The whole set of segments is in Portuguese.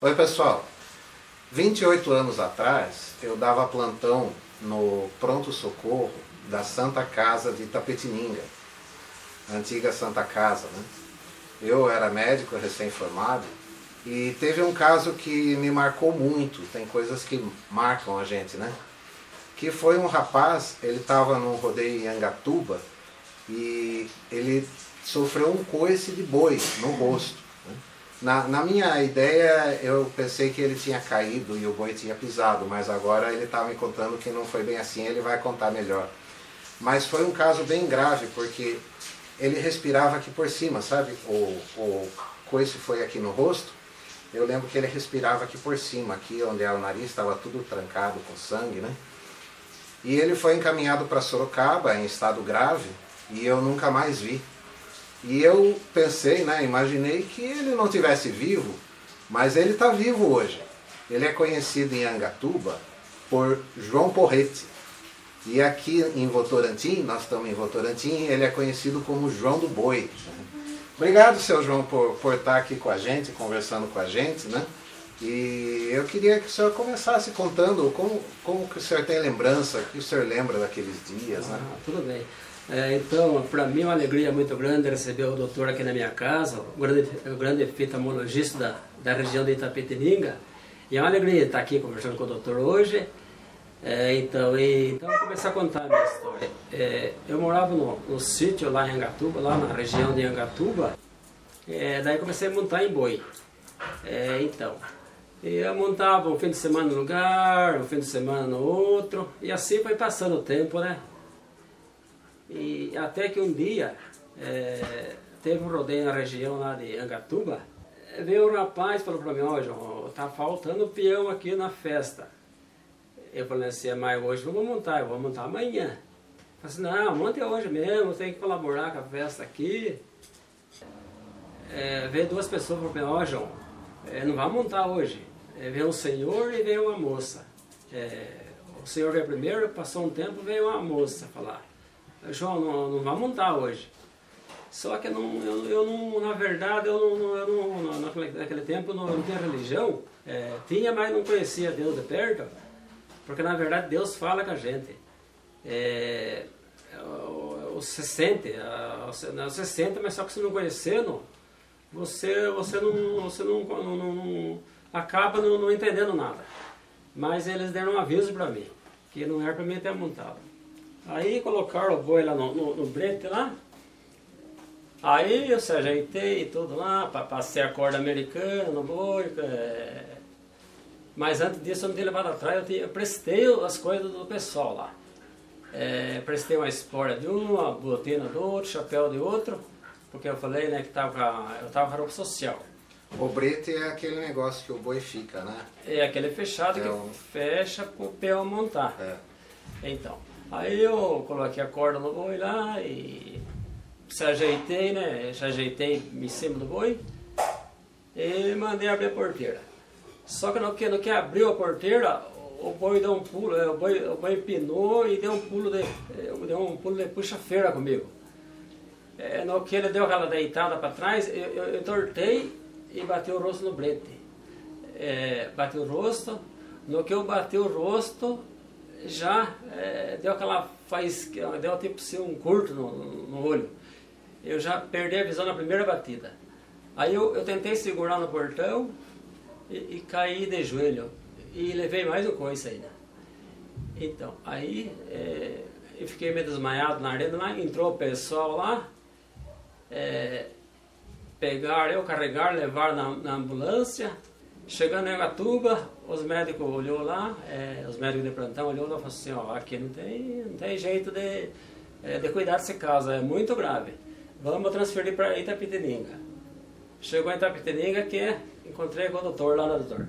Oi pessoal, 28 anos atrás eu dava plantão no pronto-socorro da Santa Casa de Itapetininga, a antiga Santa Casa. Né? Eu era médico recém-formado e teve um caso que me marcou muito, tem coisas que marcam a gente, né? Que foi um rapaz, ele estava num rodeio em Angatuba e ele sofreu um coice de boi no rosto. Na, na, minha ideia, eu pensei que ele tinha caído e o boi tinha pisado, mas agora ele está me contando que não foi bem assim, ele vai contar melhor. Mas foi um caso bem grave, porque ele respirava aqui por cima, sabe? O, o coice foi aqui no rosto, eu lembro que ele respirava aqui por cima, aqui onde era o nariz, estava tudo trancado com sangue, né? E ele foi encaminhado para Sorocaba em estado grave e eu nunca mais vi. E eu pensei, né, imaginei que ele não tivesse vivo, mas ele está vivo hoje. Ele é conhecido em Angatuba por João Porrete. E aqui em Votorantim, nós estamos em Votorantim, ele é conhecido como João do Boi. Obrigado, seu João, por, por estar aqui com a gente, conversando com a gente, né? E eu queria que o senhor começasse contando como, como que o senhor tem lembrança, o que o senhor lembra daqueles dias, né? Ah, tudo bem. É, então, para mim é uma alegria muito grande receber o doutor aqui na minha casa, o grande, o grande oftalmologista da, da região de Itapetininga. E é uma alegria estar aqui conversando com o doutor hoje. É, então, e, então, vou começar a contar a minha história. É, eu morava no, no sítio lá em Angatuba, lá na região de Angatuba. É, daí comecei a montar em boi. É, então, eu montava um fim de semana no lugar, um fim de semana no outro, e assim foi passando o tempo, né? E até que um dia é, teve um rodeio na região lá de Angatuba, veio um rapaz e falou para mim, ó oh, João, tá faltando peão aqui na festa. Eu falei assim, mas hoje vou montar, eu vou montar amanhã. Eu falei assim, não, monte hoje mesmo, tem que colaborar com a festa aqui. É, veio duas pessoas e falaram, ó oh, João, é, não vai montar hoje. É, veio um senhor e veio uma moça. É, o senhor veio primeiro, passou um tempo, veio uma moça falar. João, não, não vai montar hoje. Só que eu, não, eu, eu não, na verdade, eu não, eu não naquele, naquele tempo eu não, tinha religião. É, tinha, mas não conhecia Deus de perto. Porque na verdade Deus fala com a gente. É, você sente, você sente, mas só que se não conhecendo, você, você, não, você não, não, não acaba não, não entendendo nada. Mas eles deram um aviso para mim, que não era para mim ter montado. Aí colocaram o boi lá no, no, no brete lá. Aí eu se ajeitei tudo lá, passei a corda americana no boi. É... Mas antes disso eu não tinha levado atrás, eu, tinha, eu prestei as coisas do pessoal lá. É, prestei uma espora de um, uma botina do outro, chapéu de outro, porque eu falei né, que tava, eu estava com roupa social. O brete é aquele negócio que o boi fica, né? É aquele fechado é que um... fecha para o peão montar. É. Então, Aí eu coloquei a corda no boi lá e se ajeitei, né? Se ajeitei em cima do boi e mandei abrir a porteira. Só que no que, no que abriu a porteira, o boi deu um pulo, é, o boi, o boi empinou e deu um pulo de, deu um pulo de puxa-feira comigo. É, no que ele deu aquela deitada para trás, eu, eu, eu, tortei e bati o rosto no brete. É, bati o rosto, no que eu bati o rosto, já é, deu aquela faz deu tipo assim, um curto no, no, olho. Eu já perdi a visão na primeira batida. Aí eu, eu tentei segurar no portão e, e caí de joelho. E levei mais um coice ainda. Então, aí é, eu fiquei meio desmaiado na arena lá, entrou o pessoal lá, é, pegaram eu, carregar, levar na, na ambulância, Chegando em Agatuba, os médicos olhou lá, é, os médicos de plantão olhou lá e falou assim, ó, aqui não tem, não tem jeito de, é, de cuidar desse caso, é muito grave. Vamos transferir para Itapetininga. Chegou em Itapetininga que encontrei com o doutor lá no doutor.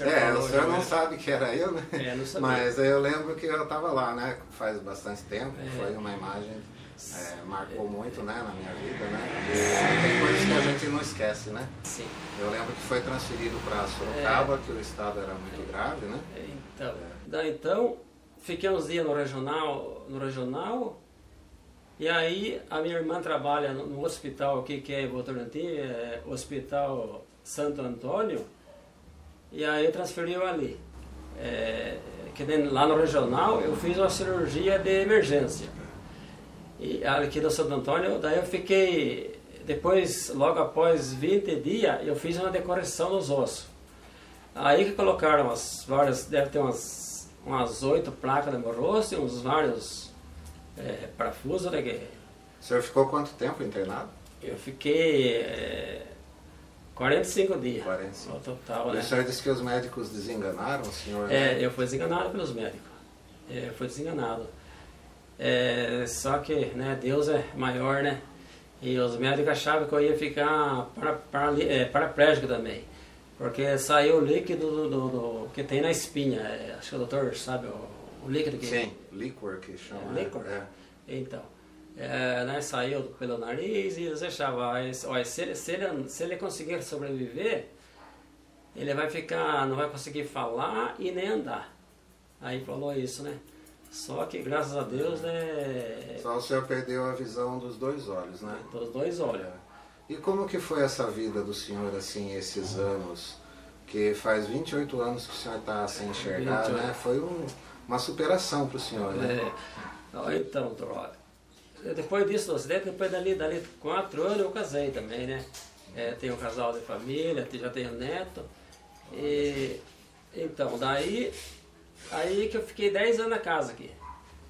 É, o senhor não sabe que era eu, né? É. Mas eu lembro que eu estava lá, né? Faz bastante tempo, é. foi uma imagem é, marcou muito né, na minha vida, né? E tem coisas que a gente não esquece, né? Sim. Eu lembro que foi transferido para Sorocaba, é. que o estado era muito grave, né? Então, é. então fiquei uns dias no regional, no regional, e aí a minha irmã trabalha no, no hospital aqui, que é em Votorantim, é Hospital Santo Antônio, e aí transferiu ali. É, que lá no regional eu fiz uma cirurgia de emergência. E aqui do Santo Antônio, daí eu fiquei, depois, logo após 20 dias, eu fiz uma decoração nos ossos. Aí que colocaram as várias, deve ter umas, umas oito placas no meu rosto e uns vários é, parafusos. Né, que... O senhor ficou quanto tempo internado? Eu fiquei é, 45 dias. 45. No total, né? o senhor disse que os médicos desenganaram o senhor? É, eu fui desenganado pelos médicos. É, eu fui desenganado. É, só que né, Deus é maior, né? E os médicos achavam que eu ia ficar para, para, é, paraplégico também. Porque saiu o líquido do, do, do, que tem na espinha. É, acho que o doutor sabe o, o líquido que... Sim, líquor que chama. É, líquor? É. Então, é, né, saiu pelo nariz e eles achavam, olha, se, se, ele, se ele conseguir sobreviver, ele vai ficar, não vai conseguir falar e nem andar. Aí falou isso, né? Só que graças a Deus, né? Só o senhor perdeu a visão dos dois olhos, né? Dos dois olhos. E como que foi essa vida do senhor, assim, esses anos? Que faz 28 anos que o senhor está sem enxergar, 28. né? Foi um, uma superação para o senhor, né? É. Então, depois disso, do acidente, depois dali, dali quatro anos eu casei também, né? É, tenho um casal de família, já tenho neto. E, então, daí Aí que eu fiquei 10 anos na casa aqui.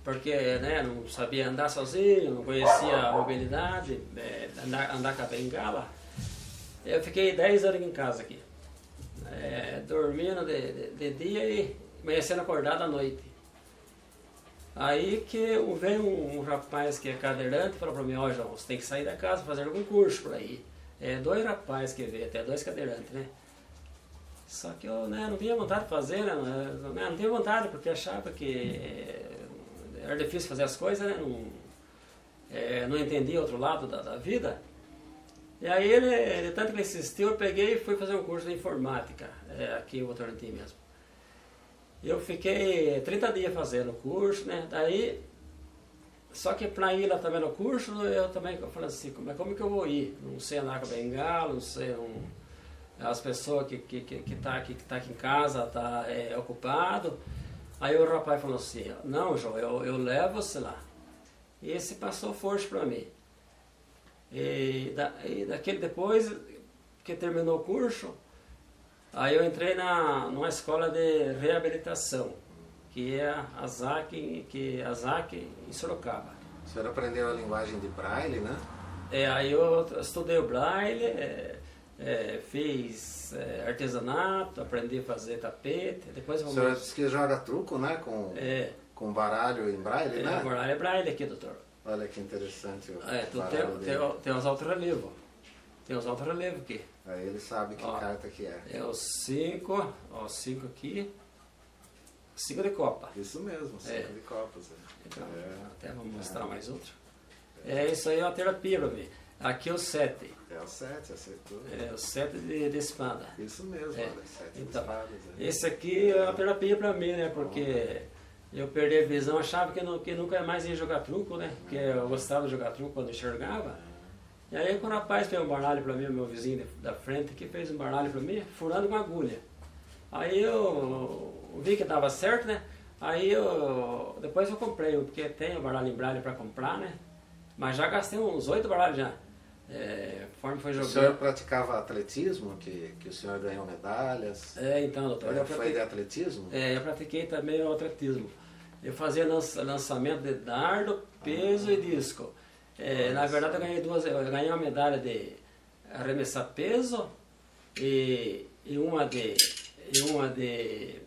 Porque né, não sabia andar sozinho, não conhecia a mobilidade, é, andar, andar com a bengala. Eu fiquei 10 anos em casa aqui. É, dormindo de, de, de, dia e amanhecendo acordado à noite. Aí que veio um, um, rapaz que é cadeirante e falou para mim, ó oh, João, você tem que sair da casa fazer algum curso por aí. É, dois rapazes que veio, até dois cadeirantes, né? Só que eu né, não tinha vontade de fazer, né? Não, né, não tinha vontade, porque achava que era difícil fazer as coisas, né? Não, é, não entendia outro lado da, da, vida. E aí ele, tanto que ele insistiu, eu peguei e fui fazer um curso de informática, é, aqui em Votorantim mesmo. Eu fiquei 30 dias fazendo o curso, né? Daí, só que para ir lá também no curso, eu também eu falei assim, como, como que eu vou ir? Não sei andar com bengala, não sei... Não, as pessoas que que que, que tá aqui que tá aqui em casa tá é, ocupado. Aí o rapaz falou assim não João eu, eu levo você lá. E esse passou força para mim. E, da, e daquele depois que terminou o curso aí eu entrei na numa escola de reabilitação que é a ZAC que é a ZAC em Sorocaba. O senhor aprendeu a linguagem de Braille né? É aí eu estudei o Braille é, é, fiz é, artesanato, aprendi a fazer tapete. Depois vamos... O senhor disse que joga truco, né? Com, é, com baralho em braille, é, né? baralho é braille aqui, doutor. Olha que interessante o é, tu tem, tem, tem uns alto-relevo. Tem uns alto-relevo aqui. Aí ele sabe que ó, carta que é. É o 5, ó, 5 aqui. 5 de copa. Isso mesmo, 5 é. de copas. Então, até vou mostrar mais outro. É, isso aí é uma terapia para mim. Aqui é o 7. É o 7, acertou. É o 7 de, de espada. Isso mesmo, é. olha, 7 então, de espadas. É. Esse aqui é uma terapia para mim, né? Porque eu perdi a visão, achava que, não, que nunca mais ia jogar truco, né? Porque eu gostava de jogar truco quando enxergava. E aí quando o rapaz fez um baralho para mim, meu vizinho da frente, que fez um baralho para mim, furando com agulha. Aí eu vi que dava certo, né? Aí eu. Depois eu comprei, porque tem o baralho em braille para comprar, né? Mas já gastei uns oito baralhos já. É, conforme foi jogando. O senhor praticava atletismo, que, que o senhor ganhou medalhas? É, então, doutor. Eu foi de atletismo? É, eu pratiquei também o atletismo. Eu fazia lançamento de dardo, peso ah. e disco. É, na verdade, eu ganhei duas. Eu ganhei uma medalha de arremessar peso e, e uma de e uma de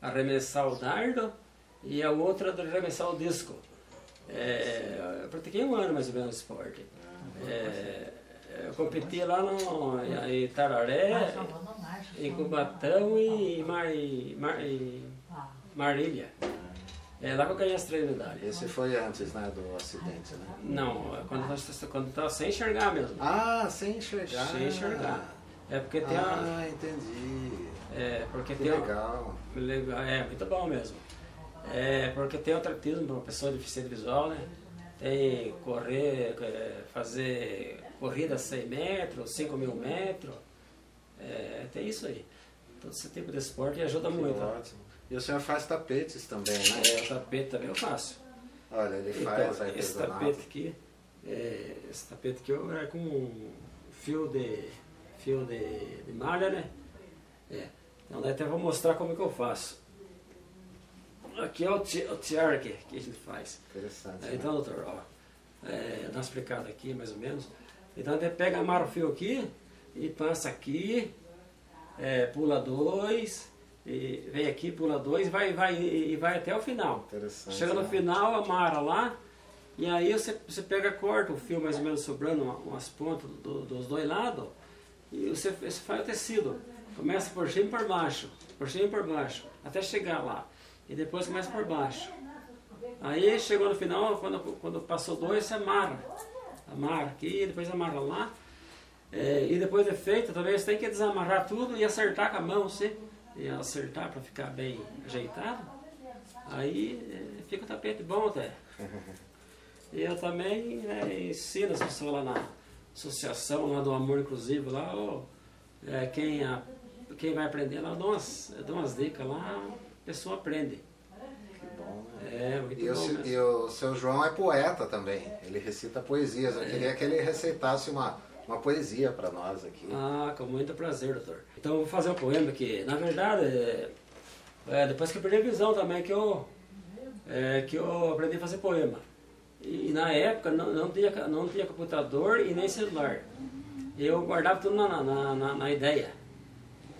arremessar o dardo e a outra de arremessar o disco. É, eu pratiquei um ano mais ou menos esporte. É, eu competi lá no, em Itararé, em Cubatão e, Mar, Mar, e Marília. É lá que eu ganhei as três medalhas. Esse foi antes né, do acidente, né? Não, quando eu estava sem enxergar mesmo. Ah, sem enxergar. Sem enxergar. É porque tem Ah, uma... entendi. É, porque que tem legal. legal. É, muito bom mesmo. É, porque tem o atletismo para uma pessoa deficiente visual, né? Tem correr, é, fazer corrida 100 metros, 5 mil metros. É, tem isso aí. todo esse tipo de esporte ajuda que muito. Ótimo. E o senhor faz tapetes também, né? É, o tapete também eu faço. Olha, ele então, faz esse tapete aqui, é, esse tapete aqui é com fio de fio de, de malha, né? É. Então até vou mostrar como que eu faço. Aqui é o, o tiar que, que a gente faz. Interessante. É, então, doutor, ó, é, dá uma explicada aqui mais ou menos. Então até pega, amarra o fio aqui e passa aqui, é, pula dois, e vem aqui, pula dois vai, vai, e vai até o final. Interessante. Chega no né? final, amarra lá, e aí você, você pega, corta o fio mais ou menos sobrando uma- umas pontas do- dos dois lados, e você, você faz o tecido. Começa por cima e por baixo, por cima e por baixo, até chegar lá. E depois começa por baixo. Aí chegou no final, quando, quando passou dois, você amarra. Amarra aqui, depois amarra lá. É, e depois de feito, talvez tem que desamarrar tudo e acertar com a mão, você, e acertar para ficar bem ajeitado. Aí é, fica o tapete bom até. E eu também né, ensino as pessoas lá na associação lá do Amor Inclusivo, lá, ó, é, quem, a, quem vai aprender lá, eu dou umas, eu dou umas dicas lá, pessoa aprende. Que bom, né? É, muito E o, bom mesmo. e o seu João é poeta também. Ele recita poesias. Eu queria que ele recitasse uma, uma poesia para nós aqui. Ah, com muito prazer, doutor. Então eu vou fazer um poema que, na verdade, é, é, depois que eu perdi a visão também, que eu, é, que eu aprendi a fazer poema. E, na época não, não, tinha, não tinha computador e nem celular. Eu guardava tudo na, na, na, na ideia.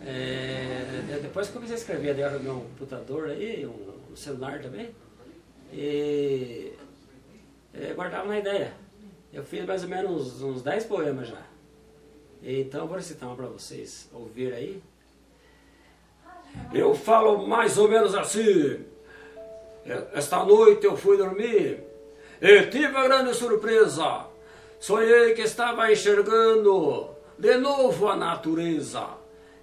É, de- depois que comecei a escrever, daí eu arrumei um computador aí, um, um celular também. E é, guardava na ideia. Eu fiz mais ou menos uns 10 poemas já. Então eu vou recitar uma para vocês ouvir aí. Eu falo mais ou menos assim. Esta noite eu fui dormir e tive uma grande surpresa. Sonhei que estava enxergando de novo a natureza.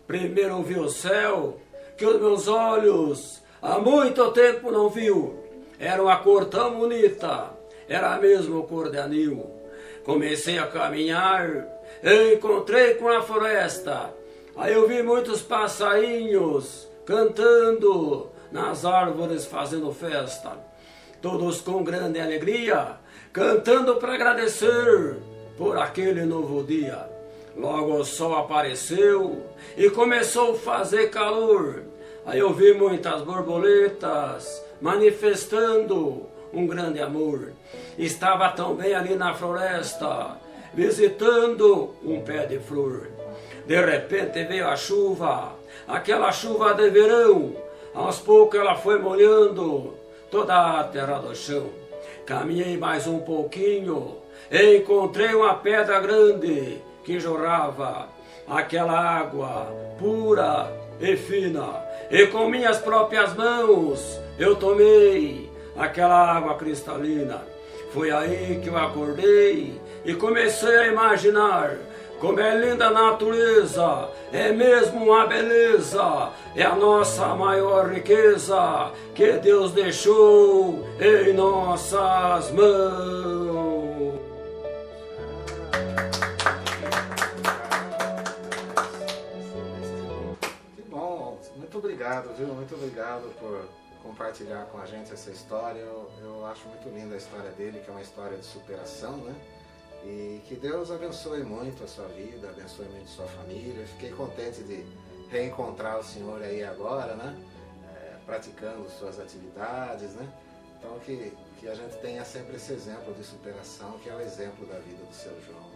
Primeiro vi o céu que os meus olhos há muito tempo não viu. Era uma cor tão bonita, era a mesma cor de anil. Comecei a caminhar encontrei com a floresta. Aí eu vi muitos passarinhos cantando nas árvores fazendo festa. Todos com grande alegria, cantando para agradecer por aquele novo dia. Logo o sol apareceu e começou a fazer calor. Aí eu vi muitas borboletas manifestando um grande amor. Estava também ali na floresta, visitando um pé de flor. De repente veio a chuva, aquela chuva de verão. Aos poucos ela foi molhando toda a terra do chão. Caminhei mais um pouquinho e encontrei uma pedra grande que jorrava aquela água pura e fina. E com minhas próprias mãos eu tomei aquela água cristalina. Foi aí que eu acordei e comecei a imaginar como é linda a natureza, é mesmo uma beleza, é a nossa maior riqueza que Deus deixou em nossas mãos. Obrigado, viu? Muito obrigado por compartilhar com a gente essa história. Eu, eu acho muito linda a história dele, que é uma história de superação, né? E que Deus abençoe muito a sua vida, abençoe muito a sua família. Fiquei contente de reencontrar o senhor aí agora, né? É, praticando suas atividades, né? Então que, que a gente tenha sempre esse exemplo de superação, que é o exemplo da vida do seu João.